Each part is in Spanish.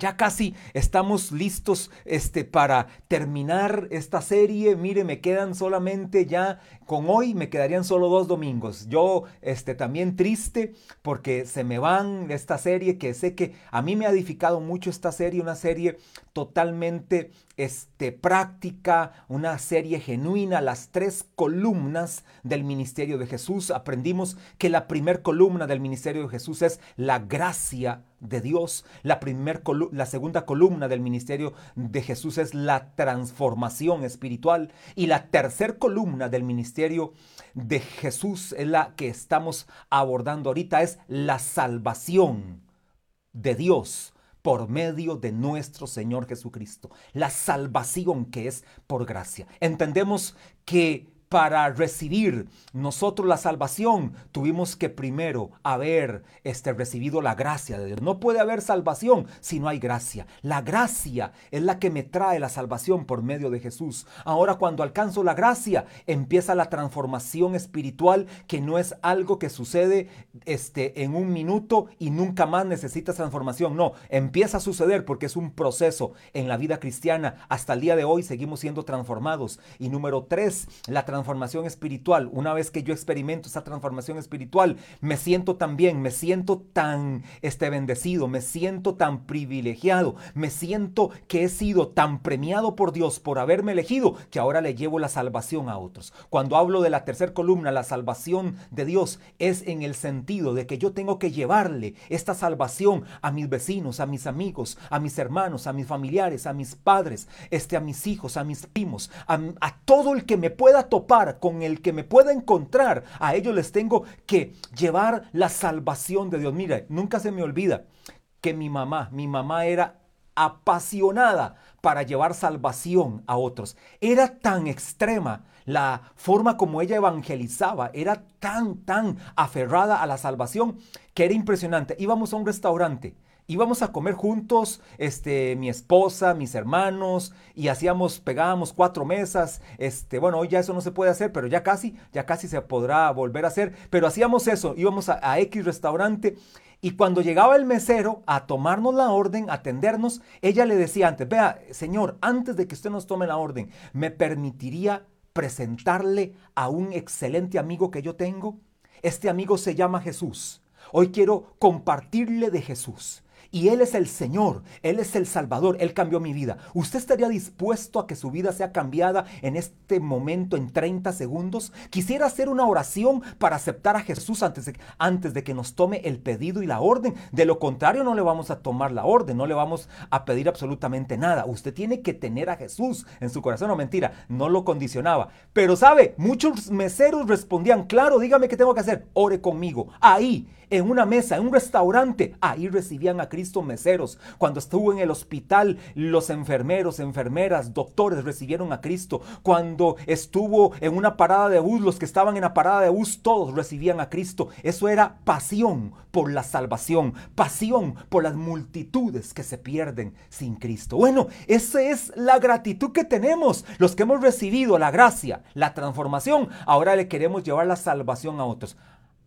Ya casi estamos listos este, para terminar esta serie. Mire, me quedan solamente ya, con hoy me quedarían solo dos domingos. Yo este, también triste porque se me van esta serie que sé que a mí me ha edificado mucho esta serie, una serie totalmente este, práctica, una serie genuina, las tres columnas del ministerio de Jesús. Aprendimos que la primer columna del ministerio de Jesús es la gracia de Dios. La, la segunda columna del ministerio de Jesús es la transformación espiritual. Y la tercera columna del ministerio de Jesús es la que estamos abordando ahorita, es la salvación de Dios por medio de nuestro Señor Jesucristo. La salvación que es por gracia. Entendemos que para recibir nosotros la salvación, tuvimos que primero haber este, recibido la gracia de Dios. No puede haber salvación si no hay gracia. La gracia es la que me trae la salvación por medio de Jesús. Ahora cuando alcanzo la gracia, empieza la transformación espiritual que no es algo que sucede este, en un minuto y nunca más necesitas transformación. No, empieza a suceder porque es un proceso en la vida cristiana. Hasta el día de hoy seguimos siendo transformados. Y número tres, la transformación transformación espiritual, una vez que yo experimento esa transformación espiritual, me siento tan bien, me siento tan este, bendecido, me siento tan privilegiado, me siento que he sido tan premiado por Dios por haberme elegido que ahora le llevo la salvación a otros. Cuando hablo de la tercera columna, la salvación de Dios es en el sentido de que yo tengo que llevarle esta salvación a mis vecinos, a mis amigos, a mis hermanos, a mis familiares, a mis padres, este, a mis hijos, a mis primos, a, a todo el que me pueda topar con el que me pueda encontrar, a ellos les tengo que llevar la salvación de Dios. Mira, nunca se me olvida que mi mamá, mi mamá era apasionada para llevar salvación a otros. Era tan extrema la forma como ella evangelizaba, era tan, tan aferrada a la salvación que era impresionante. Íbamos a un restaurante íbamos a comer juntos, este, mi esposa, mis hermanos, y hacíamos, pegábamos cuatro mesas, este, bueno, hoy ya eso no se puede hacer, pero ya casi, ya casi se podrá volver a hacer, pero hacíamos eso, íbamos a, a X restaurante, y cuando llegaba el mesero a tomarnos la orden, a atendernos, ella le decía antes, vea, señor, antes de que usted nos tome la orden, ¿me permitiría presentarle a un excelente amigo que yo tengo? Este amigo se llama Jesús. Hoy quiero compartirle de Jesús y Él es el Señor, Él es el Salvador, Él cambió mi vida. ¿Usted estaría dispuesto a que su vida sea cambiada en este momento, en 30 segundos? Quisiera hacer una oración para aceptar a Jesús antes de, antes de que nos tome el pedido y la orden. De lo contrario, no le vamos a tomar la orden, no le vamos a pedir absolutamente nada. Usted tiene que tener a Jesús en su corazón, no mentira, no lo condicionaba. Pero sabe, muchos meseros respondían, claro, dígame qué tengo que hacer, ore conmigo. Ahí en una mesa, en un restaurante. Ahí recibían a Cristo meseros. Cuando estuvo en el hospital, los enfermeros, enfermeras, doctores recibieron a Cristo. Cuando estuvo en una parada de bus, los que estaban en la parada de bus, todos recibían a Cristo. Eso era pasión por la salvación, pasión por las multitudes que se pierden sin Cristo. Bueno, esa es la gratitud que tenemos, los que hemos recibido la gracia, la transformación. Ahora le queremos llevar la salvación a otros.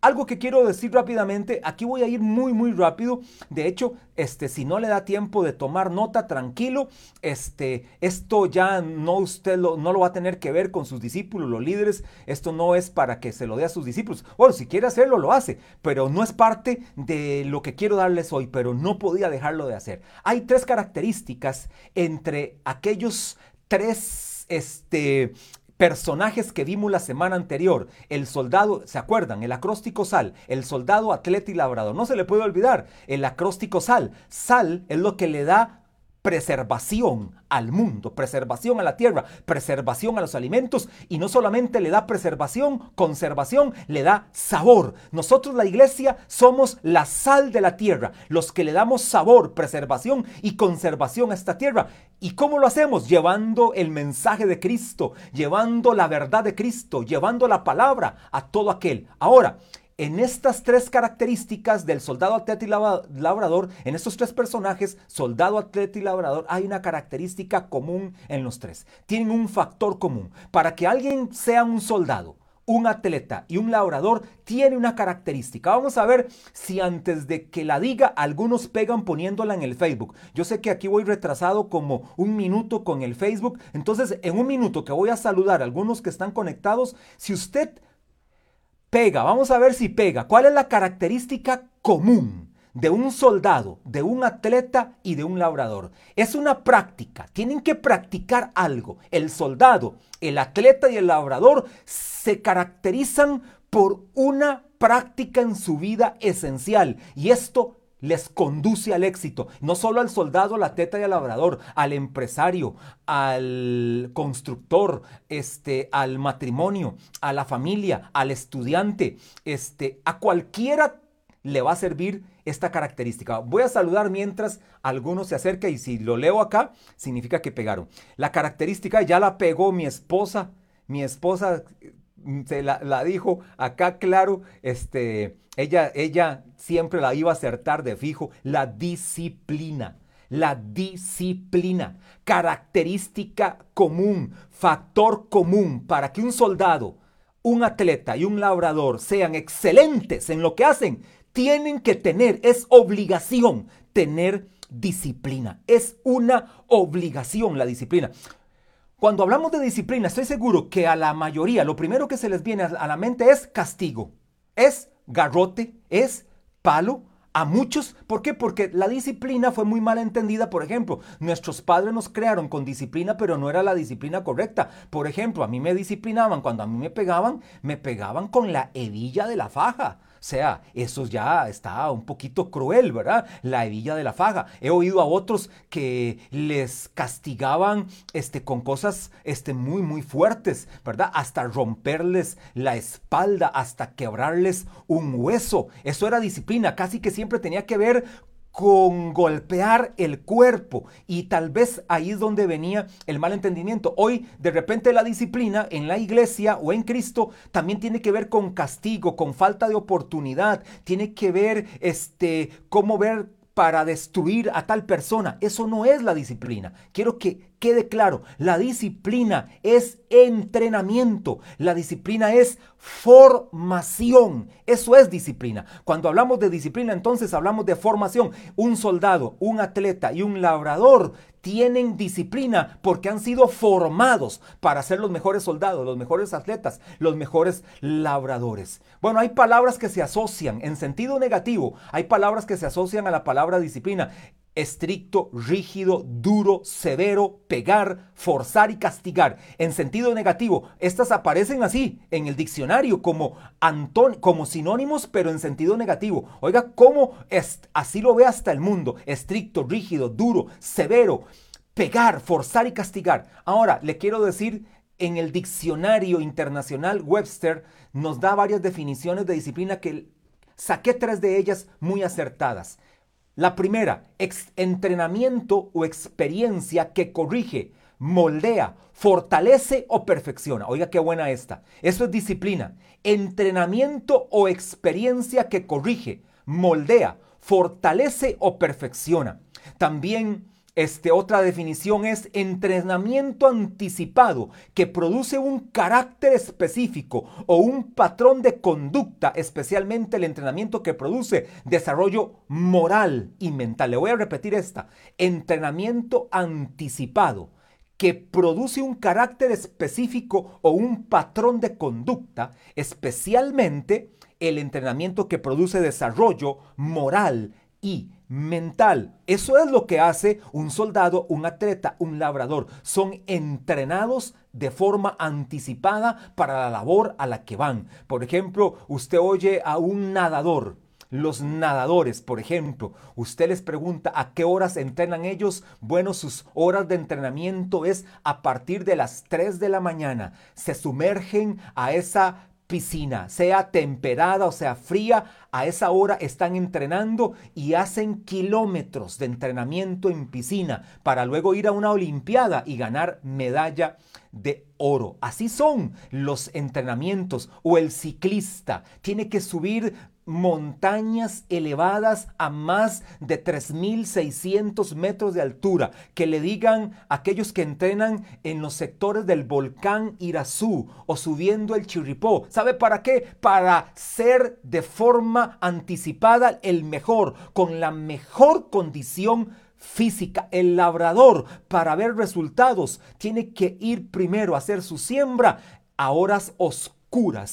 Algo que quiero decir rápidamente, aquí voy a ir muy muy rápido. De hecho, este si no le da tiempo de tomar nota, tranquilo. Este esto ya no usted lo, no lo va a tener que ver con sus discípulos, los líderes. Esto no es para que se lo dé a sus discípulos. Bueno, si quiere hacerlo lo hace, pero no es parte de lo que quiero darles hoy, pero no podía dejarlo de hacer. Hay tres características entre aquellos tres este personajes que vimos la semana anterior. El soldado, ¿se acuerdan? El acróstico sal, el soldado, atleta y labrador. No se le puede olvidar el acróstico sal. Sal es lo que le da preservación al mundo, preservación a la tierra, preservación a los alimentos y no solamente le da preservación, conservación, le da sabor. Nosotros la iglesia somos la sal de la tierra, los que le damos sabor, preservación y conservación a esta tierra. ¿Y cómo lo hacemos? Llevando el mensaje de Cristo, llevando la verdad de Cristo, llevando la palabra a todo aquel. Ahora, en estas tres características del soldado, atleta y labrador, en estos tres personajes, soldado, atleta y labrador, hay una característica común en los tres. Tienen un factor común. Para que alguien sea un soldado, un atleta y un labrador tiene una característica. Vamos a ver si antes de que la diga algunos pegan poniéndola en el Facebook. Yo sé que aquí voy retrasado como un minuto con el Facebook. Entonces, en un minuto que voy a saludar a algunos que están conectados, si usted pega, vamos a ver si pega. ¿Cuál es la característica común? de un soldado, de un atleta y de un labrador. Es una práctica, tienen que practicar algo. El soldado, el atleta y el labrador se caracterizan por una práctica en su vida esencial y esto les conduce al éxito. No solo al soldado, al atleta y al labrador, al empresario, al constructor, este, al matrimonio, a la familia, al estudiante, este, a cualquiera le va a servir esta característica. Voy a saludar mientras alguno se acerca y si lo leo acá, significa que pegaron. La característica ya la pegó mi esposa. Mi esposa se la, dijo acá claro, este, ella, ella siempre la iba a acertar de fijo, la disciplina. La disciplina, característica común, factor común para que un soldado, un atleta y un labrador sean excelentes en lo que hacen, tienen que tener, es obligación tener disciplina. Es una obligación la disciplina. Cuando hablamos de disciplina, estoy seguro que a la mayoría lo primero que se les viene a la mente es castigo, es garrote, es palo, a muchos. ¿Por qué? Porque la disciplina fue muy mal entendida. Por ejemplo, nuestros padres nos crearon con disciplina, pero no era la disciplina correcta. Por ejemplo, a mí me disciplinaban, cuando a mí me pegaban, me pegaban con la hebilla de la faja. Sea, eso ya está un poquito cruel, ¿verdad? La hebilla de la faja. He oído a otros que les castigaban este, con cosas este, muy, muy fuertes, ¿verdad? Hasta romperles la espalda, hasta quebrarles un hueso. Eso era disciplina, casi que siempre tenía que ver con golpear el cuerpo y tal vez ahí es donde venía el mal entendimiento. Hoy de repente la disciplina en la iglesia o en Cristo también tiene que ver con castigo, con falta de oportunidad, tiene que ver este cómo ver para destruir a tal persona. Eso no es la disciplina. Quiero que quede claro, la disciplina es entrenamiento, la disciplina es formación, eso es disciplina. Cuando hablamos de disciplina, entonces hablamos de formación. Un soldado, un atleta y un labrador tienen disciplina porque han sido formados para ser los mejores soldados, los mejores atletas, los mejores labradores. Bueno, hay palabras que se asocian en sentido negativo, hay palabras que se asocian a la palabra disciplina estricto, rígido, duro, severo, pegar, forzar y castigar. En sentido negativo, estas aparecen así en el diccionario como, como sinónimos, pero en sentido negativo. Oiga, ¿cómo así lo ve hasta el mundo? Estricto, rígido, duro, severo, pegar, forzar y castigar. Ahora, le quiero decir, en el diccionario internacional Webster nos da varias definiciones de disciplina que saqué tres de ellas muy acertadas. La primera, entrenamiento o experiencia que corrige, moldea, fortalece o perfecciona. Oiga qué buena esta. Eso es disciplina. Entrenamiento o experiencia que corrige, moldea, fortalece o perfecciona. También este, otra definición es entrenamiento anticipado que produce un carácter específico o un patrón de conducta, especialmente el entrenamiento que produce desarrollo moral y mental. Le voy a repetir esta. Entrenamiento anticipado que produce un carácter específico o un patrón de conducta, especialmente el entrenamiento que produce desarrollo moral y mental. Eso es lo que hace un soldado, un atleta, un labrador. Son entrenados de forma anticipada para la labor a la que van. Por ejemplo, usted oye a un nadador. Los nadadores, por ejemplo, usted les pregunta a qué horas entrenan ellos. Bueno, sus horas de entrenamiento es a partir de las 3 de la mañana. Se sumergen a esa piscina, sea temperada o sea fría, a esa hora están entrenando y hacen kilómetros de entrenamiento en piscina para luego ir a una olimpiada y ganar medalla de oro. Así son los entrenamientos o el ciclista tiene que subir montañas elevadas a más de 3.600 metros de altura, que le digan aquellos que entrenan en los sectores del volcán Irazú o subiendo el Chirripó. ¿Sabe para qué? Para ser de forma anticipada el mejor, con la mejor condición física. El labrador, para ver resultados, tiene que ir primero a hacer su siembra a horas oscuras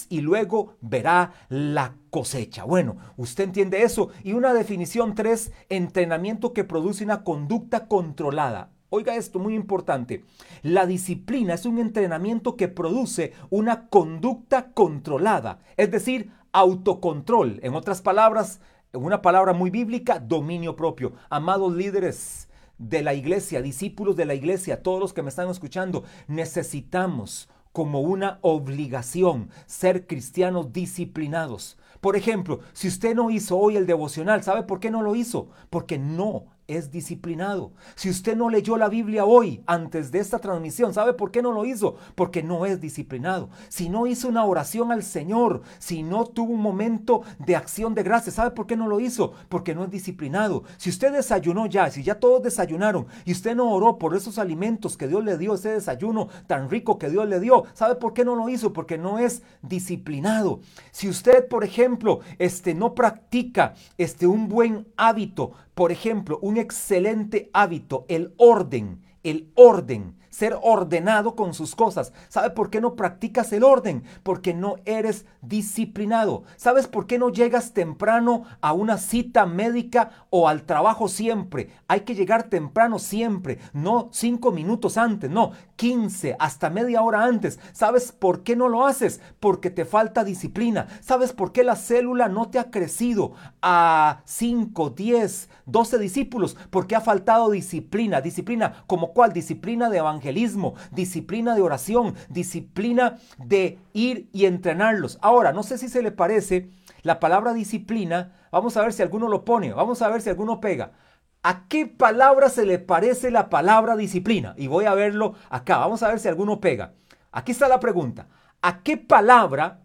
y luego verá la cosecha. Bueno, usted entiende eso. Y una definición 3, entrenamiento que produce una conducta controlada. Oiga esto, muy importante. La disciplina es un entrenamiento que produce una conducta controlada, es decir, autocontrol. En otras palabras, una palabra muy bíblica, dominio propio. Amados líderes de la iglesia, discípulos de la iglesia, todos los que me están escuchando, necesitamos como una obligación ser cristianos disciplinados. Por ejemplo, si usted no hizo hoy el devocional, ¿sabe por qué no lo hizo? Porque no es disciplinado. Si usted no leyó la Biblia hoy, antes de esta transmisión, ¿sabe por qué no lo hizo? Porque no es disciplinado. Si no hizo una oración al Señor, si no tuvo un momento de acción de gracia, ¿sabe por qué no lo hizo? Porque no es disciplinado. Si usted desayunó ya, si ya todos desayunaron y usted no oró por esos alimentos que Dios le dio, ese desayuno tan rico que Dios le dio, ¿sabe por qué no lo hizo? Porque no es disciplinado. Si usted, por ejemplo, este no practica este un buen hábito, por ejemplo, un excelente hábito, el orden, el orden ser ordenado con sus cosas. ¿Sabe por qué no practicas el orden? Porque no eres disciplinado. ¿Sabes por qué no llegas temprano a una cita médica o al trabajo siempre? Hay que llegar temprano siempre, no cinco minutos antes, no, 15 hasta media hora antes. ¿Sabes por qué no lo haces? Porque te falta disciplina. ¿Sabes por qué la célula no te ha crecido a 5, 10, 12 discípulos? Porque ha faltado disciplina. Disciplina, ¿como cuál? Disciplina de evangelio evangelismo, disciplina de oración, disciplina de ir y entrenarlos. Ahora, no sé si se le parece la palabra disciplina, vamos a ver si alguno lo pone, vamos a ver si alguno pega. ¿A qué palabra se le parece la palabra disciplina? Y voy a verlo acá, vamos a ver si alguno pega. Aquí está la pregunta. ¿A qué palabra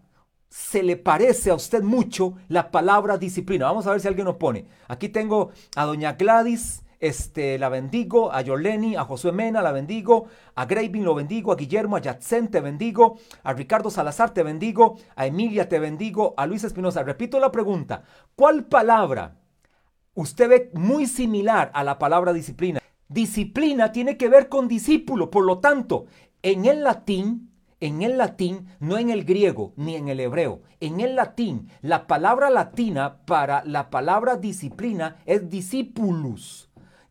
se le parece a usted mucho la palabra disciplina? Vamos a ver si alguien lo pone. Aquí tengo a doña Gladys este, la bendigo, a Yoleni, a Josué Mena, la bendigo, a Gravin lo bendigo, a Guillermo, a Yatsen te bendigo, a Ricardo Salazar te bendigo, a Emilia te bendigo, a Luis Espinosa. Repito la pregunta, ¿cuál palabra usted ve muy similar a la palabra disciplina? Disciplina tiene que ver con discípulo, por lo tanto, en el latín en el latín, no en el griego ni en el hebreo, en el latín, la palabra latina para la palabra disciplina es discipulus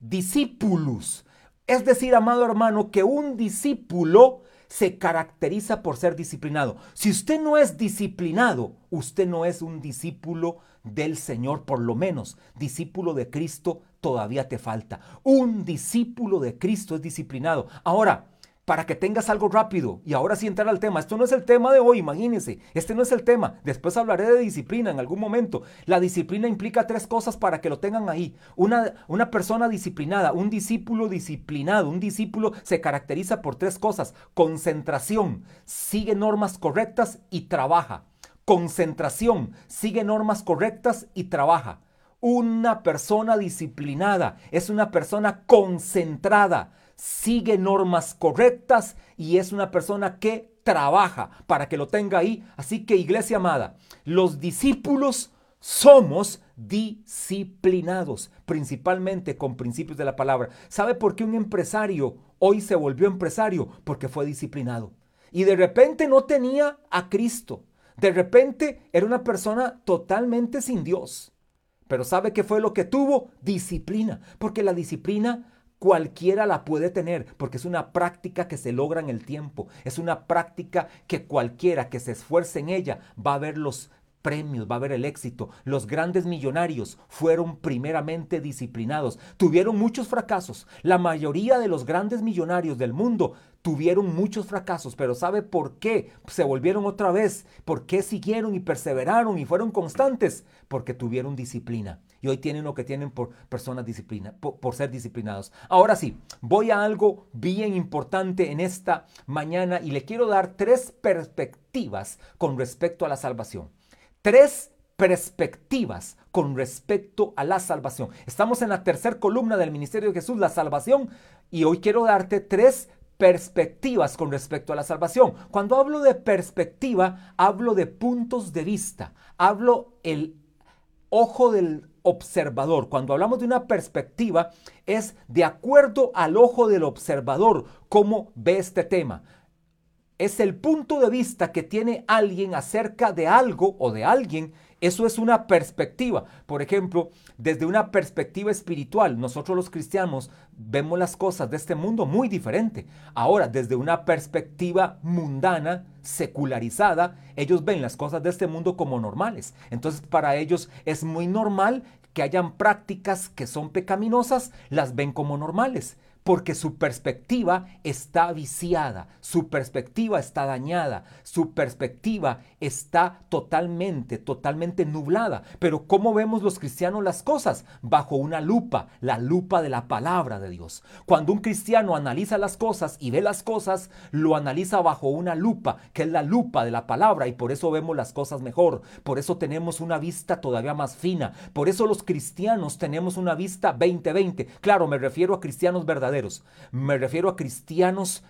discípulos. Es decir, amado hermano, que un discípulo se caracteriza por ser disciplinado. Si usted no es disciplinado, usted no es un discípulo del Señor, por lo menos discípulo de Cristo todavía te falta. Un discípulo de Cristo es disciplinado. Ahora, para que tengas algo rápido. Y ahora sí entrar al tema. Esto no es el tema de hoy, imagínense. Este no es el tema. Después hablaré de disciplina en algún momento. La disciplina implica tres cosas para que lo tengan ahí. Una, una persona disciplinada, un discípulo disciplinado, un discípulo se caracteriza por tres cosas. Concentración, sigue normas correctas y trabaja. Concentración, sigue normas correctas y trabaja. Una persona disciplinada es una persona concentrada sigue normas correctas y es una persona que trabaja para que lo tenga ahí. Así que iglesia amada, los discípulos somos disciplinados, principalmente con principios de la palabra. ¿Sabe por qué un empresario hoy se volvió empresario? Porque fue disciplinado. Y de repente no tenía a Cristo. De repente era una persona totalmente sin Dios. Pero ¿sabe qué fue lo que tuvo? Disciplina. Porque la disciplina cualquiera la puede tener, porque es una práctica que se logra en el tiempo, es una práctica que cualquiera que se esfuerce en ella va a ver los premios, va a ver el éxito. Los grandes millonarios fueron primeramente disciplinados, tuvieron muchos fracasos. La mayoría de los grandes millonarios del mundo tuvieron muchos fracasos, pero ¿sabe por qué se volvieron otra vez? ¿Por qué siguieron y perseveraron y fueron constantes? Porque tuvieron disciplina. Y hoy tienen lo que tienen por personas disciplina, por, ser disciplinados. Ahora sí, voy a algo bien importante en esta mañana y le quiero dar tres perspectivas con respecto a la salvación. Tres perspectivas con respecto a la salvación. Estamos en la tercera columna del ministerio de Jesús, la salvación, y hoy quiero darte tres perspectivas con respecto a la salvación. Cuando hablo de perspectiva, hablo de puntos de vista, hablo el ojo del observador. Cuando hablamos de una perspectiva, es de acuerdo al ojo del observador cómo ve este tema. Es el punto de vista que tiene alguien acerca de algo o de alguien eso es una perspectiva. Por ejemplo, desde una perspectiva espiritual, nosotros los cristianos vemos las cosas de este mundo muy diferente. Ahora, desde una perspectiva mundana, secularizada, ellos ven las cosas de este mundo como normales. Entonces, para ellos es muy normal que hayan prácticas que son pecaminosas, las ven como normales porque su perspectiva está viciada, su perspectiva está dañada, su perspectiva está totalmente, totalmente nublada. Pero ¿cómo vemos los cristianos las cosas? Bajo una lupa, la lupa de la palabra de Dios. Cuando un cristiano analiza las cosas y ve las cosas, lo analiza bajo una lupa, que es la lupa de la palabra, y por eso vemos las cosas mejor. Por eso tenemos una vista todavía más fina. Por eso los cristianos tenemos una vista 2020. Claro, me refiero a cristianos verdaderos me refiero a cristianos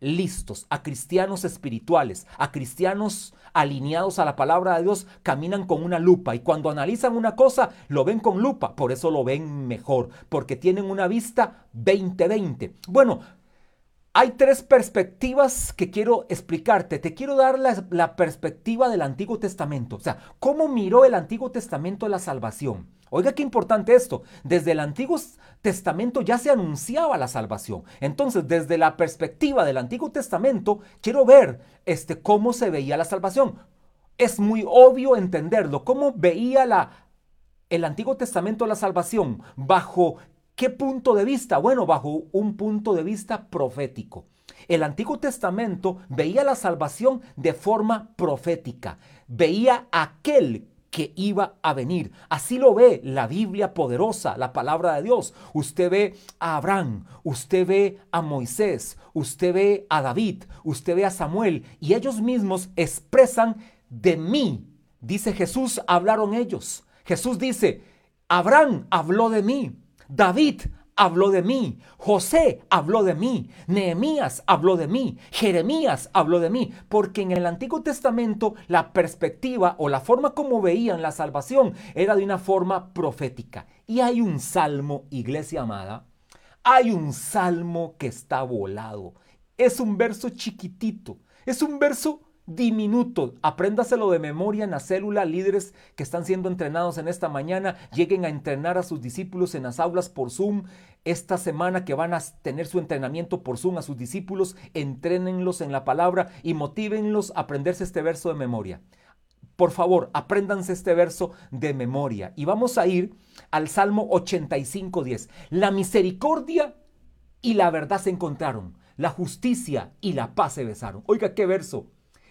listos, a cristianos espirituales, a cristianos alineados a la palabra de Dios, caminan con una lupa. Y cuando analizan una cosa lo ven con lupa, por eso lo ven mejor, porque tienen una vista 20-20. Bueno, hay tres perspectivas que quiero explicarte. Te quiero dar la, perspectiva del Antiguo Testamento, o sea, cómo miró el Antiguo Testamento la salvación. Oiga qué importante esto. Desde el Antiguo Testamento ya se anunciaba la salvación. Entonces, desde la perspectiva del Antiguo Testamento, quiero ver este, cómo se veía la salvación. Es muy obvio entenderlo. ¿Cómo veía la, el Antiguo Testamento la salvación? ¿Bajo qué punto de vista? Bueno, bajo un punto de vista profético. El Antiguo Testamento veía la salvación de forma profética. Veía aquel que iba a venir. Así lo ve la Biblia poderosa, la palabra de Dios. Usted ve a Abraham, usted ve a Moisés, usted ve a David, usted ve a Samuel y ellos mismos expresan de mí. Dice Jesús, hablaron ellos. Jesús dice, Abraham habló de mí, David habló de mí, José habló de mí, Nehemías habló de mí, Jeremías habló de mí, porque en el Antiguo Testamento la perspectiva o la forma como veían la salvación era de una forma profética. Y hay un salmo, iglesia amada, hay un salmo que está volado. Es un verso chiquitito, es un verso diminuto. Apréndaselo de memoria en la célula. Líderes que están siendo entrenados en esta mañana lleguen a entrenar a sus discípulos en las aulas por Zoom. Esta semana que van a tener su entrenamiento por Zoom a sus discípulos, entrénenlos en la palabra y motívenlos a aprenderse este verso de memoria. Por favor, apréndanse este verso de memoria. Y vamos a ir al Salmo 85.10. La misericordia y la verdad se encontraron. La justicia y la paz se besaron. Oiga, qué verso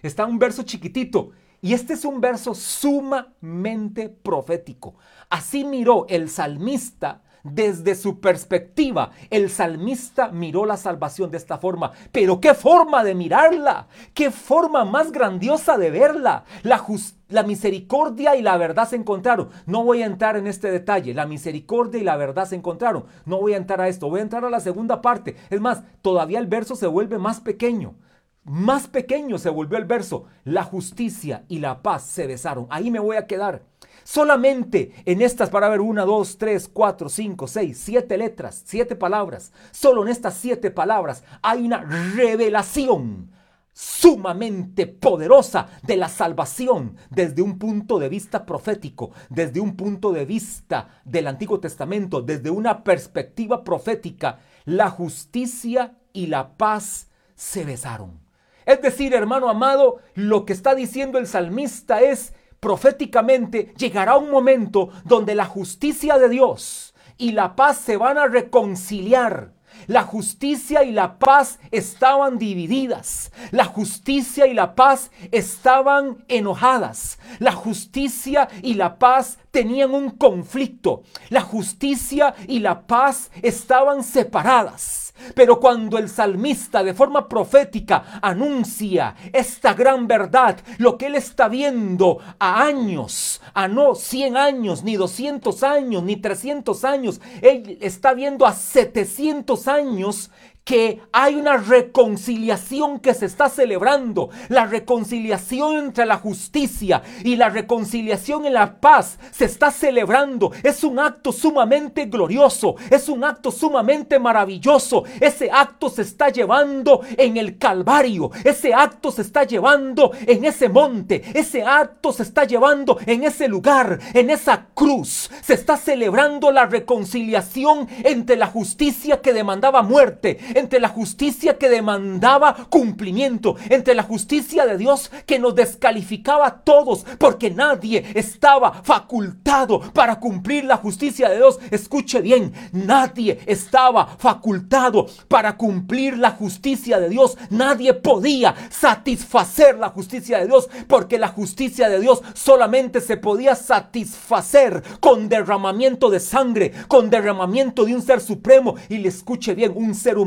está un verso chiquitito. Y este es un verso sumamente profético. Así miró el salmista desde su perspectiva. El salmista miró la salvación de esta forma. Pero qué forma de mirarla. Qué forma más grandiosa de verla. La, misericordia y la verdad se encontraron. No voy a entrar en este detalle. La misericordia y la verdad se encontraron. No voy a entrar a esto. Voy a entrar a la segunda parte. Es más, todavía el verso se vuelve más pequeño. Más pequeño se volvió el verso. La justicia y la paz se besaron. Ahí me voy a quedar. Solamente en estas, para ver, una, dos, tres, cuatro, cinco, seis, siete letras, siete palabras. Solo en estas siete palabras hay una revelación sumamente poderosa de la salvación desde un punto de vista profético, desde un punto de vista del Antiguo Testamento, desde una perspectiva profética. La justicia y la paz se besaron. Es decir, hermano amado, lo que está diciendo el salmista es proféticamente, llegará un momento donde la justicia de Dios y la paz se van a reconciliar. La justicia y la paz estaban divididas. La justicia y la paz estaban enojadas. La justicia y la paz tenían un conflicto. La justicia y la paz estaban separadas. Pero cuando el salmista de forma profética anuncia esta gran verdad, lo que él está viendo a años, a no 100 años, ni 200 años, ni 300 años, él está viendo a 700 años que hay una reconciliación que se está celebrando, la reconciliación entre la justicia y la reconciliación en la paz se está celebrando. Es un acto sumamente glorioso, es un acto sumamente maravilloso. Ese acto se está llevando en el Calvario, ese acto se está llevando en ese monte, ese acto se está llevando en ese lugar, en esa cruz. Se está celebrando la reconciliación entre la justicia que demandaba muerte entre la justicia que demandaba cumplimiento, entre la justicia de Dios que nos descalificaba a todos, porque nadie estaba facultado para cumplir la justicia de Dios. Escuche bien, nadie estaba facultado para cumplir la justicia de Dios. Nadie podía satisfacer la justicia de Dios, porque la justicia de Dios solamente se podía satisfacer con derramamiento de sangre, con derramamiento de un ser supremo. Y le escuche bien, un ser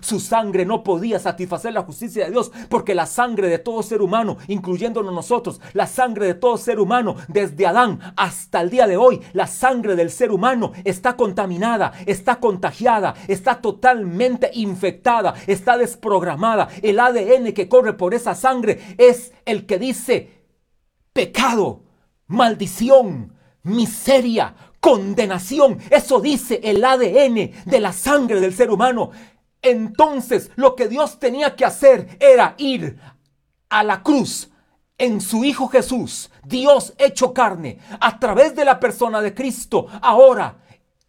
su sangre no podía satisfacer la justicia de Dios, porque la sangre de todo ser humano, incluyéndonos nosotros, la sangre de todo ser humano, desde Adán hasta el día de hoy, la sangre del ser humano está contaminada, está contagiada, está totalmente infectada, está desprogramada. El ADN que corre por esa sangre es el que dice pecado, maldición, miseria, condenación. Eso dice el ADN de la sangre del ser humano. Entonces lo que Dios tenía que hacer era ir a la cruz en su Hijo Jesús, Dios hecho carne, a través de la persona de Cristo. Ahora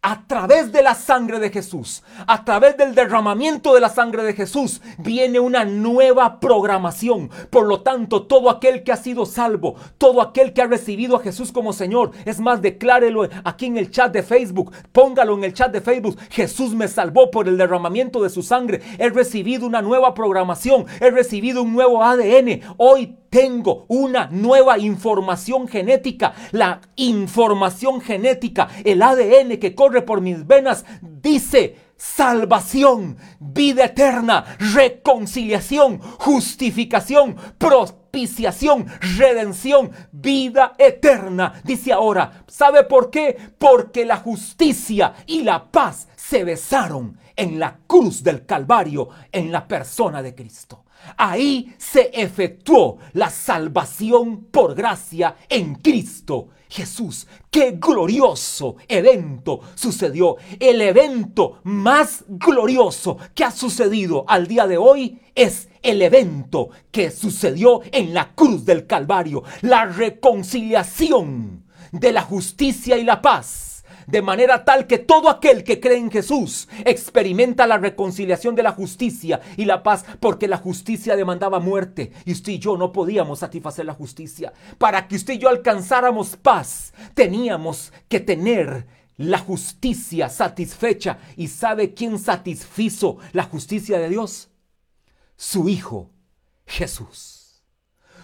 a través de la sangre de Jesús, a través del derramamiento de la sangre de Jesús, viene una nueva programación. Por lo tanto, todo aquel que ha sido salvo, todo aquel que ha recibido a Jesús como Señor, es más, declárelo aquí en el chat de Facebook, póngalo en el chat de Facebook. Jesús me salvó por el derramamiento de su sangre. He recibido una nueva programación, he recibido un nuevo ADN. Hoy tengo una nueva información genética. La información genética, el ADN que corre por mis venas, dice salvación, vida eterna, reconciliación, justificación, propiciación, redención, vida eterna. Dice ahora, ¿sabe por qué? Porque la justicia y la paz se besaron en la cruz del Calvario, en la persona de Cristo. Ahí se efectuó la salvación por gracia en Cristo Jesús. Qué glorioso evento sucedió. El evento más glorioso que ha sucedido al día de hoy es el evento que sucedió en la cruz del Calvario. La reconciliación de la justicia y la paz de manera tal que todo aquel que cree en Jesús experimenta la reconciliación de la justicia y la paz, porque la justicia demandaba muerte y usted y yo no podíamos satisfacer la justicia. Para que usted y yo alcanzáramos paz, teníamos que tener la justicia satisfecha. ¿Y sabe quién satisfizo la justicia de Dios? Su Hijo Jesús.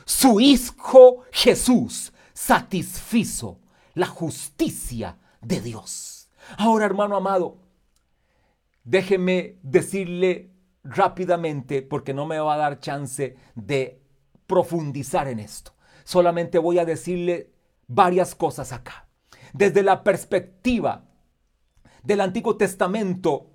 Su Hijo Jesús satisfizo la justicia de Dios. Ahora, hermano amado, déjeme decirle rápidamente, porque no me va a dar chance de profundizar en esto. Solamente voy a decirle varias cosas acá. Desde la perspectiva del Antiguo Testamento,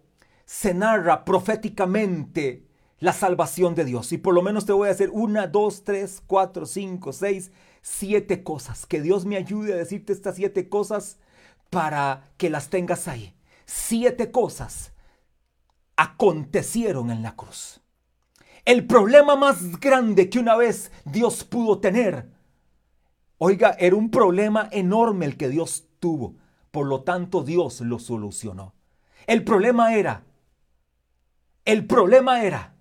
se narra proféticamente la salvación de Dios. Y por lo menos te voy a hacer una, dos, tres, cuatro, cinco, seis, siete cosas. Que Dios me ayude a decirte estas siete cosas para que las tengas ahí. Siete cosas acontecieron en la cruz. El problema más grande que una vez Dios pudo tener, oiga, era un problema enorme el que Dios tuvo. Por lo tanto, Dios lo solucionó. El problema era, el problema era,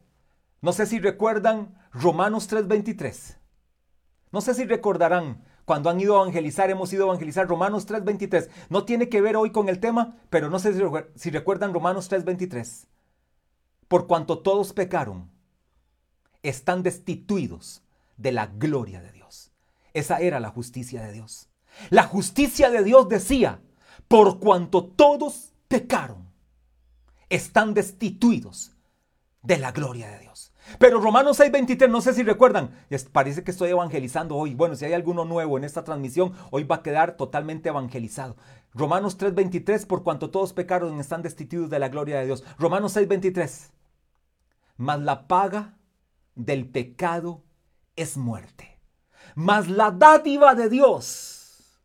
no sé si recuerdan Romanos 3:23. No sé si recordarán cuando han ido a evangelizar, hemos ido a evangelizar Romanos 3:23. No tiene que ver hoy con el tema, pero no sé si, recuerdan Romanos 3:23. Por cuanto todos pecaron, están destituidos de la gloria de Dios. Esa era la justicia de Dios. La justicia de Dios decía, por cuanto todos pecaron, están destituidos de la gloria de Dios. Pero Romanos 6:23, no sé si recuerdan, parece que estoy evangelizando hoy. Bueno, si hay alguno nuevo en esta transmisión, hoy va a quedar totalmente evangelizado. Romanos 3:23, por cuanto todos pecaron están destituidos de la gloria de Dios. Romanos 6:23, mas la paga del pecado es muerte. Mas la dádiva de Dios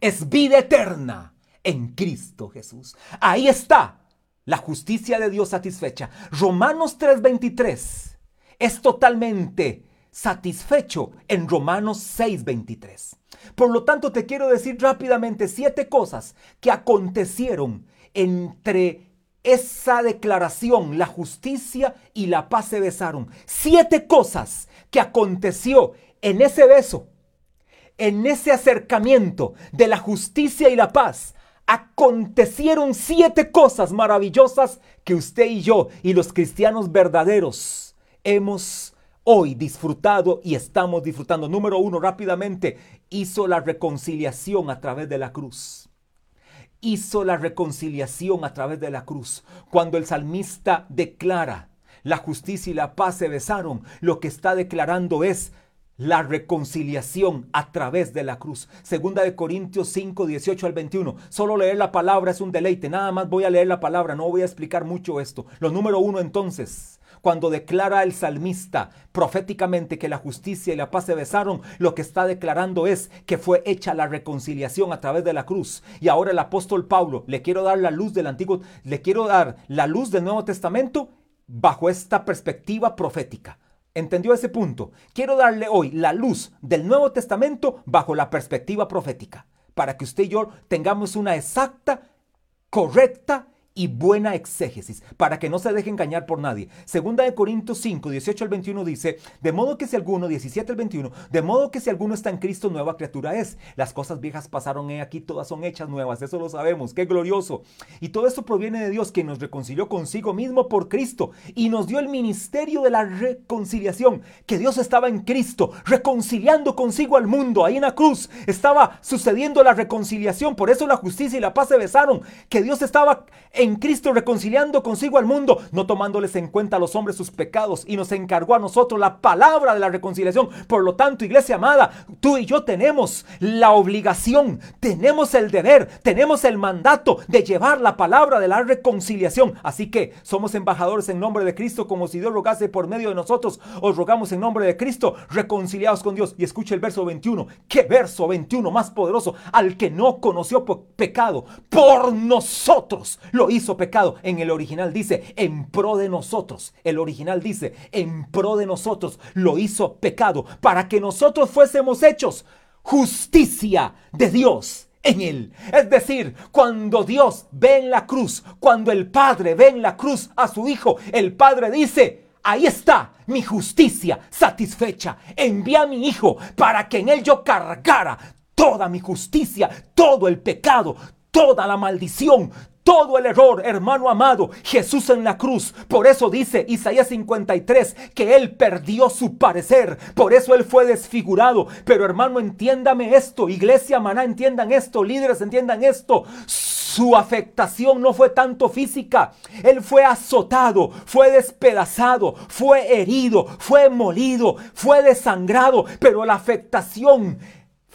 es vida eterna en Cristo Jesús. Ahí está la justicia de Dios satisfecha. Romanos 3:23 es totalmente satisfecho en Romanos 6:23. Por lo tanto, te quiero decir rápidamente siete cosas que acontecieron entre esa declaración, la justicia y la paz se besaron. Siete cosas que aconteció en ese beso, en ese acercamiento de la justicia y la paz. Acontecieron siete cosas maravillosas que usted y yo y los cristianos verdaderos hemos hoy disfrutado y estamos disfrutando. Número uno, rápidamente, hizo la reconciliación a través de la cruz. Hizo la reconciliación a través de la cruz. Cuando el salmista declara, la justicia y la paz se besaron, lo que está declarando es la reconciliación a través de la cruz. Segunda de Corintios 5, 18 al 21. Solo leer la palabra es un deleite. Nada más voy a leer la palabra, no voy a explicar mucho esto. Lo número uno entonces, cuando declara el salmista proféticamente que la justicia y la paz se besaron, lo que está declarando es que fue hecha la reconciliación a través de la cruz. Y ahora el apóstol Pablo, le quiero dar la luz del Antiguo, le quiero dar la luz del Nuevo Testamento bajo esta perspectiva profética. ¿Entendió ese punto? Quiero darle hoy la luz del Nuevo Testamento bajo la perspectiva profética, para que usted y yo tengamos una exacta, correcta y buena exégesis, para que no se deje engañar por nadie. Segunda de Corintios 5, 18 al 21 dice, de modo que si alguno, 17 al 21, de modo que si alguno está en Cristo, nueva criatura es. Las cosas viejas pasaron aquí, todas son hechas nuevas, eso lo sabemos, qué glorioso. Y todo esto proviene de Dios, que nos reconcilió consigo mismo por Cristo y nos dio el ministerio de la reconciliación, que Dios estaba en Cristo, reconciliando consigo al mundo, ahí en la cruz estaba sucediendo la reconciliación, por eso la justicia y la paz se besaron, que Dios estaba en Cristo reconciliando consigo al mundo, no tomándoles en cuenta a los hombres sus pecados, y nos encargó a nosotros la palabra de la reconciliación. Por lo tanto, iglesia amada, tú y yo tenemos la obligación, tenemos el deber, tenemos el mandato de llevar la palabra de la reconciliación. Así que somos embajadores en nombre de Cristo, como si Dios rogase por medio de nosotros. Os rogamos en nombre de Cristo, reconciliados con Dios. Y escuche el verso 21. ¿Qué verso 21 más poderoso? Al que no conoció pecado, por nosotros lo hizo pecado. En el original dice, en pro de nosotros. El original dice, en pro de nosotros lo hizo pecado para que nosotros fuésemos hechos justicia de Dios en él. Es decir, cuando Dios ve en la cruz, cuando el Padre ve en la cruz a su Hijo, el Padre dice, ahí está mi justicia satisfecha. Envía a mi Hijo para que en él yo cargara toda mi justicia, todo el pecado, toda la maldición, todo el error, hermano amado, Jesús en la cruz. Por eso dice Isaías 53 que Él perdió su parecer. Por eso Él fue desfigurado. Pero hermano, entiéndame esto. Iglesia Maná, entiendan esto. Líderes, entiendan esto. Su afectación no fue tanto física. Él fue azotado, fue despedazado, fue herido, fue molido, fue desangrado. Pero la afectación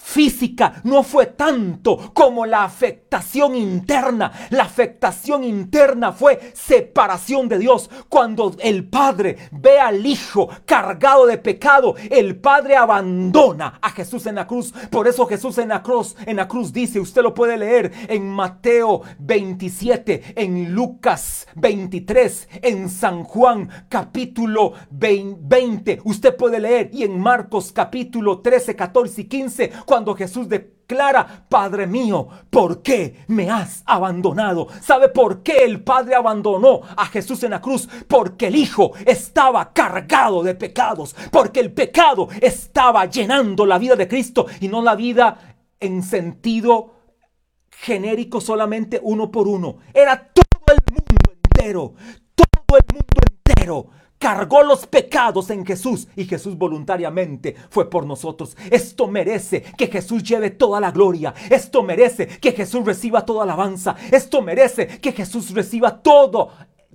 física no fue tanto como la afectación interna. La afectación interna fue separación de Dios. Cuando el Padre ve al Hijo cargado de pecado, el Padre abandona a Jesús en la cruz. Por eso Jesús en la cruz, en la cruz dice, usted lo puede leer en Mateo 27, en Lucas 23, en San Juan capítulo 20. Usted puede leer y en Marcos capítulo 13, 14 y 15 cuando Jesús declara, Padre mío, ¿por qué me has abandonado? ¿Sabe por qué el Padre abandonó a Jesús en la cruz? Porque el Hijo estaba cargado de pecados, porque el pecado estaba llenando la vida de Cristo y no la vida en sentido genérico solamente uno por uno. Era todo el mundo entero, todo el mundo entero cargó los pecados en Jesús y Jesús voluntariamente fue por nosotros. Esto merece que Jesús lleve toda la gloria. Esto merece que Jesús reciba toda alabanza. Esto merece que Jesús reciba todo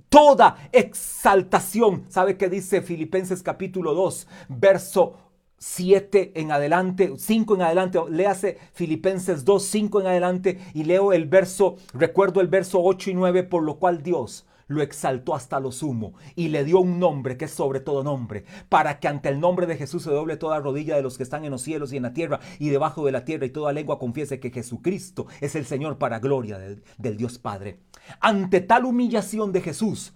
toda exaltación. ¿Sabe qué dice Filipenses capítulo 2, verso 7 en adelante, 5 en adelante, léase Filipenses 2, 5 en adelante y leo el verso, recuerdo el verso 8 y 9, por lo cual Dios lo exaltó hasta lo sumo y le dio un nombre que es sobre todo nombre, para que ante el nombre de Jesús se doble toda rodilla de los que están en los cielos y en la tierra y debajo de la tierra y toda lengua confiese que Jesucristo es el Señor para gloria del, Dios Padre. Ante tal humillación de Jesús,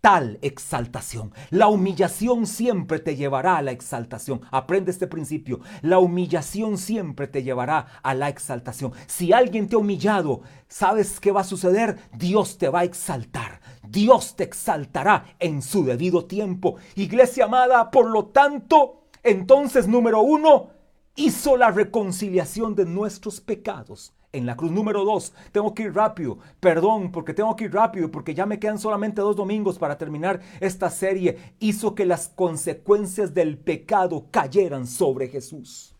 tal exaltación. La humillación siempre te llevará a la exaltación. Aprende este principio. La humillación siempre te llevará a la exaltación. Si alguien te ha humillado, ¿sabes qué va a suceder? Dios te va a exaltar. Dios te exaltará en su debido tiempo. Iglesia amada, por lo tanto, entonces número uno, hizo la reconciliación de nuestros pecados en la cruz. Número dos, tengo que ir rápido. Perdón, porque tengo que ir rápido, porque ya me quedan solamente dos domingos para terminar esta serie. Hizo que las consecuencias del pecado cayeran sobre Jesús.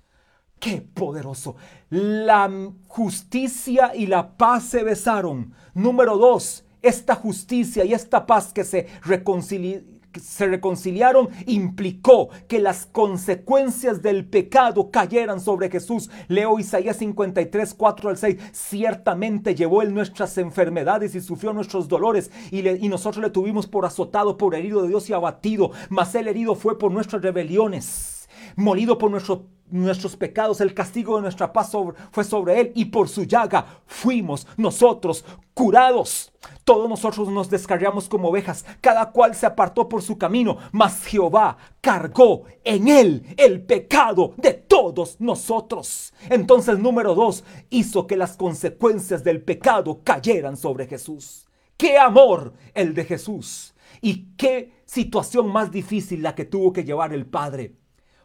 ¡Qué poderoso! La justicia y la paz se besaron. Número dos, esta justicia y esta paz que se reconciliaron se reconciliaron implicó que las consecuencias del pecado cayeran sobre Jesús. Leo Isaías 53, 4 al 6. Ciertamente llevó él nuestras enfermedades y sufrió nuestros dolores y, nosotros le tuvimos por azotado, por herido de Dios y abatido. Mas el herido fue por nuestras rebeliones, molido por nuestros nuestros pecados, el castigo de nuestra paz fue sobre él y por su llaga fuimos nosotros curados. Todos nosotros nos descarriamos como ovejas, cada cual se apartó por su camino, mas Jehová cargó en él el pecado de todos nosotros. Entonces, número dos, hizo que las consecuencias del pecado cayeran sobre Jesús. ¡Qué amor el de Jesús! Y qué situación más difícil la que tuvo que llevar el Padre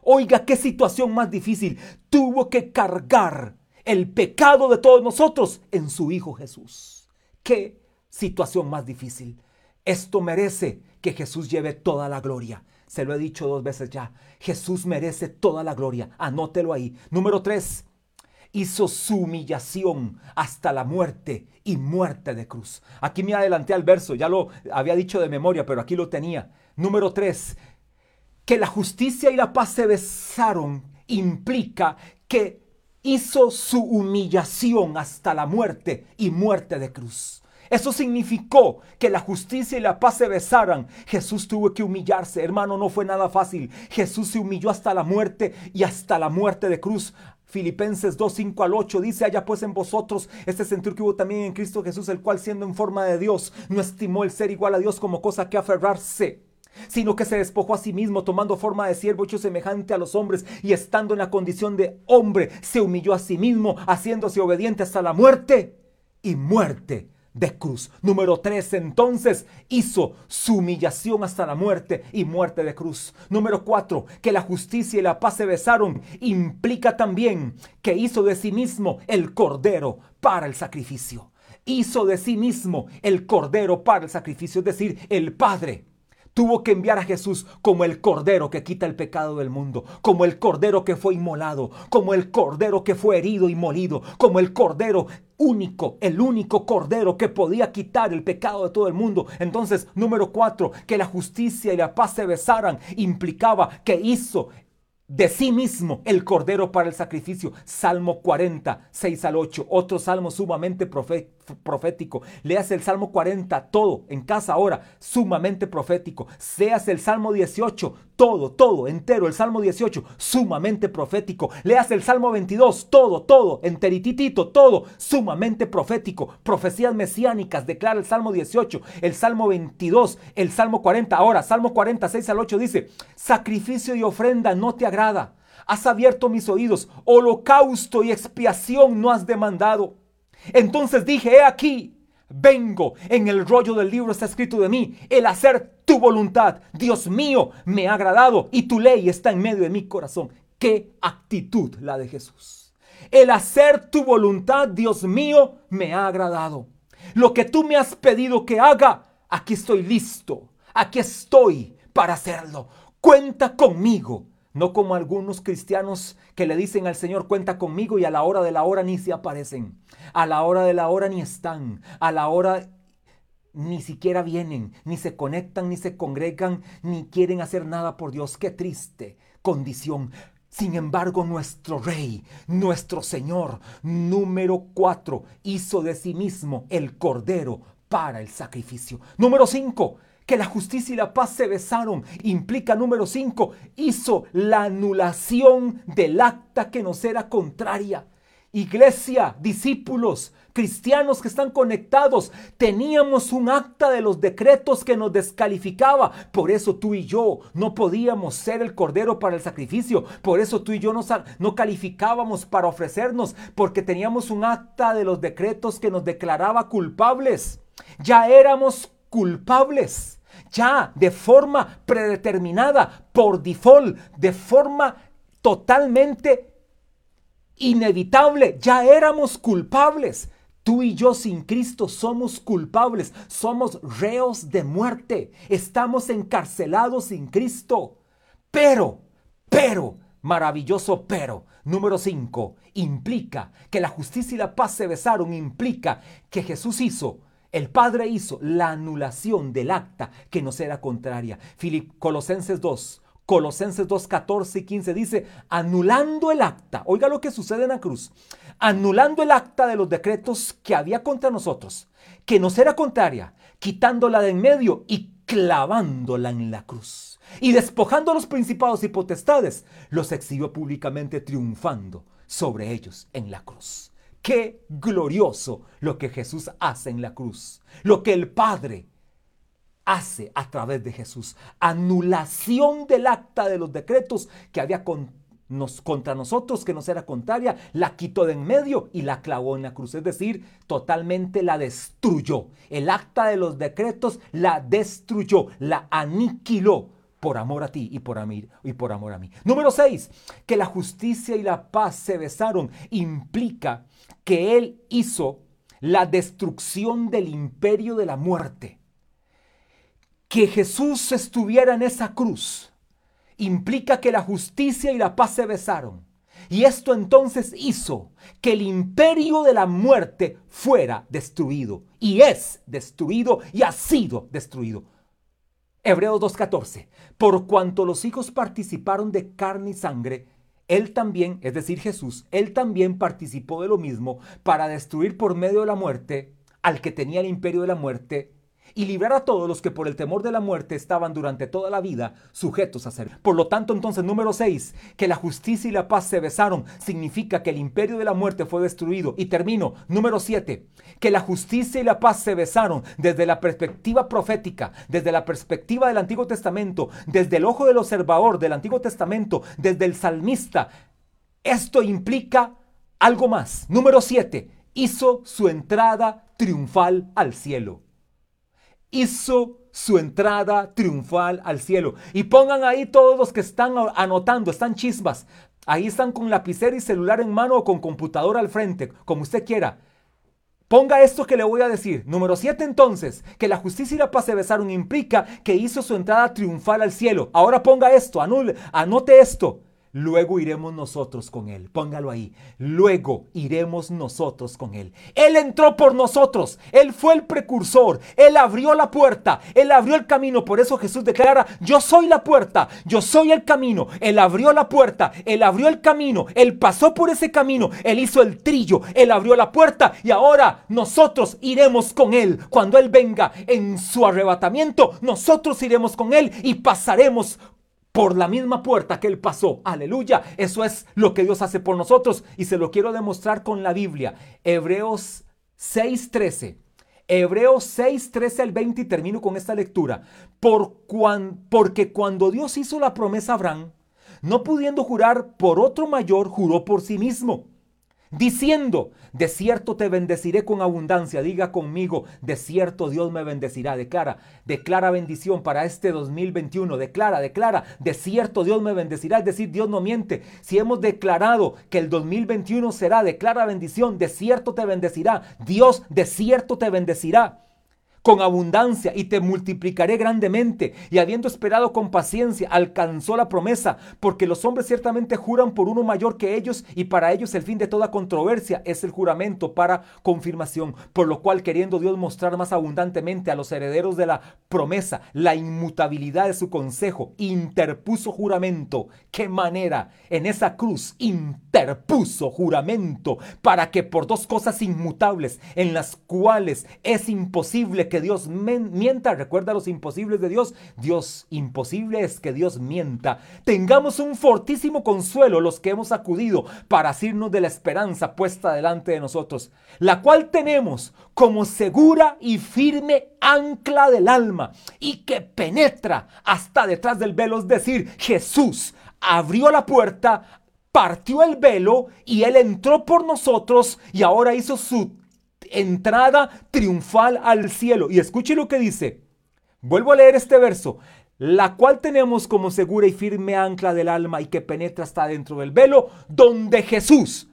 Oiga, qué situación más difícil. Tuvo que cargar el pecado de todos nosotros en su Hijo Jesús. Qué situación más difícil. Esto merece que Jesús lleve toda la gloria. Se lo he dicho dos veces ya. Jesús merece toda la gloria. Anótelo ahí. Número tres. Hizo su humillación hasta la muerte y muerte de cruz. Aquí me adelanté al verso, ya lo había dicho de memoria, pero aquí lo tenía. Número tres, que la justicia y la paz se besaron implica que hizo su humillación hasta la muerte y muerte de cruz. Eso significó que la justicia y la paz se besaran. Jesús tuvo que humillarse, hermano, no fue nada fácil. Jesús se humilló hasta la muerte y hasta la muerte de cruz. Filipenses 2, 5 al 8 dice, haya pues en vosotros este sentir que hubo también en Cristo Jesús, el cual siendo en forma de Dios, no estimó el ser igual a Dios como cosa que aferrarse sino que se despojó a sí mismo tomando forma de siervo hecho semejante a los hombres y estando en la condición de hombre, se humilló a sí mismo, haciéndose obediente hasta la muerte y muerte de cruz. Número 3, entonces hizo su humillación hasta la muerte y muerte de cruz. Número 4, que la justicia y la paz se besaron, implica también que hizo de sí mismo el cordero para el sacrificio. Hizo de sí mismo el cordero para el sacrificio, es decir, el Padre tuvo que enviar a Jesús como el cordero que quita el pecado del mundo, como el cordero que fue inmolado, como el cordero que fue herido y molido, como el cordero único, el único cordero que podía quitar el pecado de todo el mundo. Entonces, número cuatro, que la justicia y la paz se besaran, implicaba que hizo de sí mismo el cordero para el sacrificio. Salmo 40, 6 al 8. Otro salmo sumamente profético. Leas el Salmo 40, todo en casa ahora, sumamente profético. Seas el Salmo 18, todo, todo, entero. El Salmo 18, sumamente profético. Leas el Salmo 22, todo, todo, enterititito, todo, sumamente profético. Profecías mesiánicas, declara el Salmo 18, el Salmo 22, el Salmo 40. Ahora, Salmo 46 al 8 dice, sacrificio y ofrenda no te agrada. Has abierto mis oídos, holocausto y expiación no has demandado. Entonces dije, he aquí, vengo, en el rollo del libro está escrito de mí, el hacer tu voluntad. Dios mío, me ha agradado y tu ley está en medio de mi corazón. Qué actitud la de Jesús. El hacer tu voluntad, Dios mío, me ha agradado. Lo que tú me has pedido que haga, aquí estoy listo. Aquí estoy para hacerlo. Cuenta conmigo no como algunos cristianos que le dicen al Señor, cuenta conmigo y a la hora de la hora ni se aparecen. A la hora de la hora ni están. A la hora ni siquiera vienen, ni se conectan, ni se congregan, ni quieren hacer nada por Dios. Qué triste condición. Sin embargo, nuestro Rey, nuestro Señor, número cuatro, hizo de sí mismo el Cordero para el sacrificio. Número cinco, que la justicia y la paz se besaron. Implica, número cinco, hizo la anulación del acta que nos era contraria. Iglesia, discípulos, cristianos que están conectados, teníamos un acta de los decretos que nos descalificaba. Por eso tú y yo no podíamos ser el cordero para el sacrificio. Por eso tú y yo no, no calificábamos para ofrecernos, porque teníamos un acta de los decretos que nos declaraba culpables. Ya éramos culpables. Ya de forma predeterminada, por default, de forma totalmente inevitable, ya éramos culpables. Tú y yo sin Cristo somos culpables, somos reos de muerte, estamos encarcelados sin Cristo. Pero, pero, maravilloso pero, número 5, implica que la justicia y la paz se besaron, implica que Jesús hizo el Padre hizo la anulación del acta que nos era contraria. Filip, Colosenses 2, Colosenses 2, 14 y 15 dice, anulando el acta, oiga lo que sucede en la cruz, anulando el acta de los decretos que había contra nosotros, que nos era contraria, quitándola de en medio y clavándola en la cruz. Y despojando a los principados y potestades, los exhibió públicamente triunfando sobre ellos en la cruz. Qué glorioso lo que Jesús hace en la cruz, lo que el Padre hace a través de Jesús. Anulación del acta de los decretos que había contra nosotros, que nos era contraria, la quitó de en medio y la clavó en la cruz. Es decir, totalmente la destruyó. El acta de los decretos la destruyó, la aniquiló por amor a ti y por, a mí, y por amor a mí. Número 6. Que la justicia y la paz se besaron implica que Él hizo la destrucción del imperio de la muerte. Que Jesús estuviera en esa cruz implica que la justicia y la paz se besaron. Y esto entonces hizo que el imperio de la muerte fuera destruido. Y es destruido y ha sido destruido. Hebreos 2.14. Por cuanto los hijos participaron de carne y sangre, él también, es decir, Jesús, él también participó de lo mismo para destruir por medio de la muerte al que tenía el imperio de la muerte y librar a todos los que por el temor de la muerte estaban durante toda la vida sujetos a ser. Por lo tanto, entonces, número 6, que la justicia y la paz se besaron, significa que el imperio de la muerte fue destruido. Y termino, número 7, que la justicia y la paz se besaron desde la perspectiva profética, desde la perspectiva del Antiguo Testamento, desde el ojo del observador del Antiguo Testamento, desde el salmista. Esto implica algo más. Número 7, hizo su entrada triunfal al cielo hizo su entrada triunfal al cielo. Y pongan ahí todos los que están anotando, están chismas. Ahí están con lapicera y celular en mano o con computadora al frente, como usted quiera. Ponga esto que le voy a decir. Número 7 entonces, que la justicia y la paz se besaron implica que hizo su entrada triunfal al cielo. Ahora ponga esto, anule, anote esto. Luego iremos nosotros con Él. Póngalo ahí. Luego iremos nosotros con Él. Él entró por nosotros. Él fue el precursor. Él abrió la puerta. Él abrió el camino. Por eso Jesús declara, yo soy la puerta. Yo soy el camino. Él abrió la puerta. Él abrió el camino. Él pasó por ese camino. Él hizo el trillo. Él abrió la puerta. Y ahora nosotros iremos con Él. Cuando Él venga en su arrebatamiento, nosotros iremos con Él y pasaremos por la misma puerta que Él pasó. Aleluya. Eso es lo que Dios hace por nosotros y se lo quiero demostrar con la Biblia. Hebreos 6:13. Hebreos 6, 13 al 20 y termino con esta lectura. Por porque cuando Dios hizo la promesa a Abraham, no pudiendo jurar por otro mayor, juró por sí mismo diciendo, de cierto te bendeciré con abundancia. Diga conmigo, de cierto Dios me bendecirá. Declara, declara bendición para este 2021. Declara, declara, de cierto Dios me bendecirá. Es decir, Dios no miente. Si hemos declarado que el 2021 será, declara bendición, de cierto te bendecirá. Dios de cierto te bendecirá con abundancia y te multiplicaré grandemente. Y habiendo esperado con paciencia, alcanzó la promesa, porque los hombres ciertamente juran por uno mayor que ellos y para ellos el fin de toda controversia es el juramento para confirmación, por lo cual queriendo Dios mostrar más abundantemente a los herederos de la promesa la inmutabilidad de su consejo, interpuso juramento. ¿Qué manera? En esa cruz interpuso juramento para que por dos cosas inmutables en las cuales es imposible que Dios mienta. Recuerda los imposibles de Dios. Dios imposible es que Dios mienta. Tengamos un fortísimo consuelo los que hemos acudido para asirnos de la esperanza puesta delante de nosotros, la cual tenemos como segura y firme ancla del alma y que penetra hasta detrás del velo, es decir, Jesús abrió la puerta, partió el velo y Él entró por nosotros y ahora hizo su entrada triunfal al cielo. Y escuche lo que dice. Vuelvo a leer este verso. La cual tenemos como segura y firme ancla del alma y que penetra hasta dentro del velo, donde Jesús,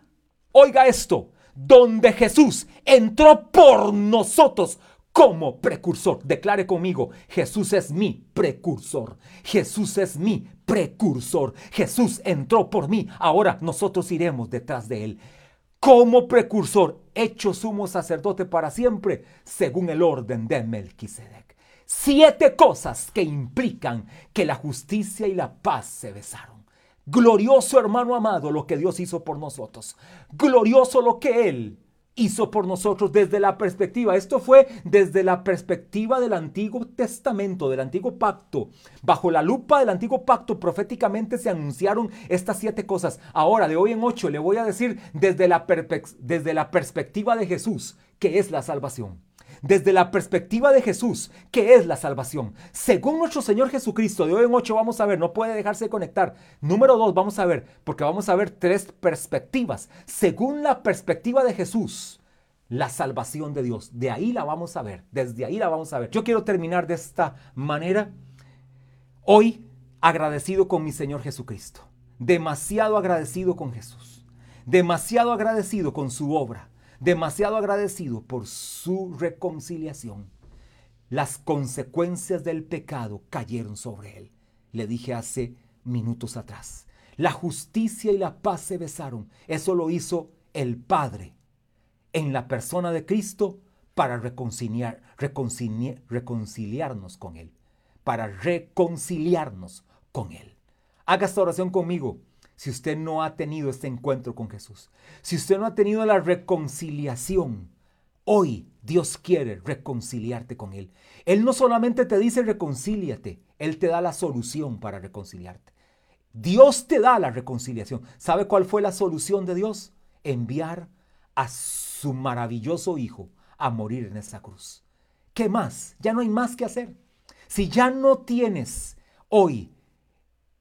oiga esto, donde Jesús entró por nosotros como precursor. Declare conmigo, Jesús es mi precursor. Jesús es mi precursor. Jesús entró por mí. Ahora nosotros iremos detrás de él como precursor, hecho sumo sacerdote para siempre, según el orden de Melquisedec. Siete cosas que implican que la justicia y la paz se besaron. Glorioso hermano amado lo que Dios hizo por nosotros. Glorioso lo que Él hizo por nosotros desde la perspectiva. Esto fue desde la perspectiva del Antiguo Testamento, del Antiguo Pacto. Bajo la lupa del Antiguo Pacto proféticamente se anunciaron estas siete cosas. Ahora, de hoy en ocho, le voy a decir desde la, desde la perspectiva de Jesús, que es la salvación desde la perspectiva de Jesús, que es la salvación. Según nuestro Señor Jesucristo, de hoy en ocho vamos a ver, no puede dejarse de conectar. Número dos, vamos a ver, porque vamos a ver tres perspectivas. Según la perspectiva de Jesús, la salvación de Dios. De ahí la vamos a ver, desde ahí la vamos a ver. Yo quiero terminar de esta manera. Hoy agradecido con mi Señor Jesucristo. Demasiado agradecido con Jesús. Demasiado agradecido con su obra demasiado agradecido por su reconciliación. Las consecuencias del pecado cayeron sobre él. Le dije hace minutos atrás. La justicia y la paz se besaron. Eso lo hizo el Padre en la persona de Cristo para reconciliar, reconciliarnos con Él. Para reconciliarnos con Él. Haga esta oración conmigo si usted no ha tenido este encuentro con Jesús, si usted no ha tenido la reconciliación, hoy Dios quiere reconciliarte con Él. Él no solamente te dice reconcíliate, Él te da la solución para reconciliarte. Dios te da la reconciliación. ¿Sabe cuál fue la solución de Dios? Enviar a su maravilloso Hijo a morir en esa cruz. ¿Qué más? Ya no hay más que hacer. Si ya no tienes hoy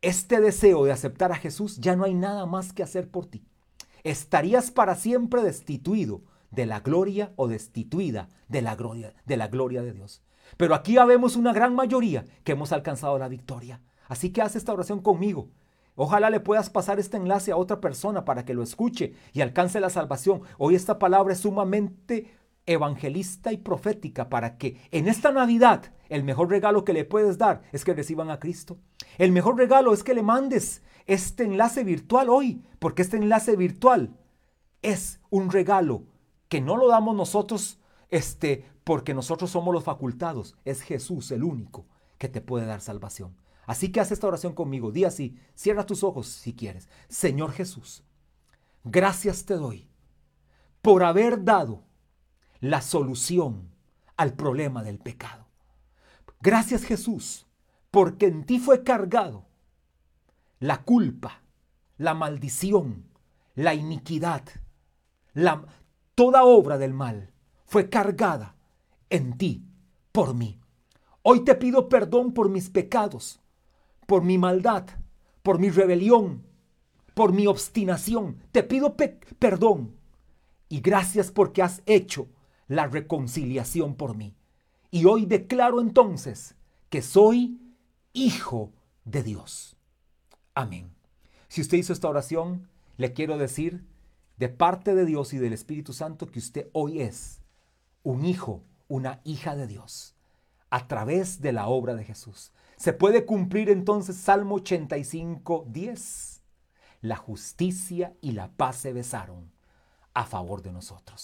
este deseo de aceptar a Jesús, ya no hay nada más que hacer por ti. Estarías para siempre destituido de la gloria o destituida de la gloria de, Dios. Pero aquí ya vemos una gran mayoría que hemos alcanzado la victoria. Así que haz esta oración conmigo. Ojalá le puedas pasar este enlace a otra persona para que lo escuche y alcance la salvación. Hoy esta palabra es sumamente evangelista y profética para que en esta Navidad el mejor regalo que le puedes dar es que reciban a Cristo. El mejor regalo es que le mandes este enlace virtual hoy, porque este enlace virtual es un regalo que no lo damos nosotros este porque nosotros somos los facultados, es Jesús el único que te puede dar salvación. Así que haz esta oración conmigo, di así, cierra tus ojos si quieres. Señor Jesús, gracias te doy por haber dado la solución al problema del pecado. Gracias Jesús, porque en ti fue cargado la culpa, la maldición, la iniquidad, la, toda obra del mal fue cargada en ti por mí. Hoy te pido perdón por mis pecados, por mi maldad, por mi rebelión, por mi obstinación. Te pido perdón y gracias porque has hecho la reconciliación por mí. Y hoy declaro entonces que soy hijo de Dios. Amén. Si usted hizo esta oración, le quiero decir de parte de Dios y del Espíritu Santo que usted hoy es un hijo, una hija de Dios a través de la obra de Jesús. Se puede cumplir entonces Salmo 85, 10. La justicia y la paz se besaron a favor de nosotros.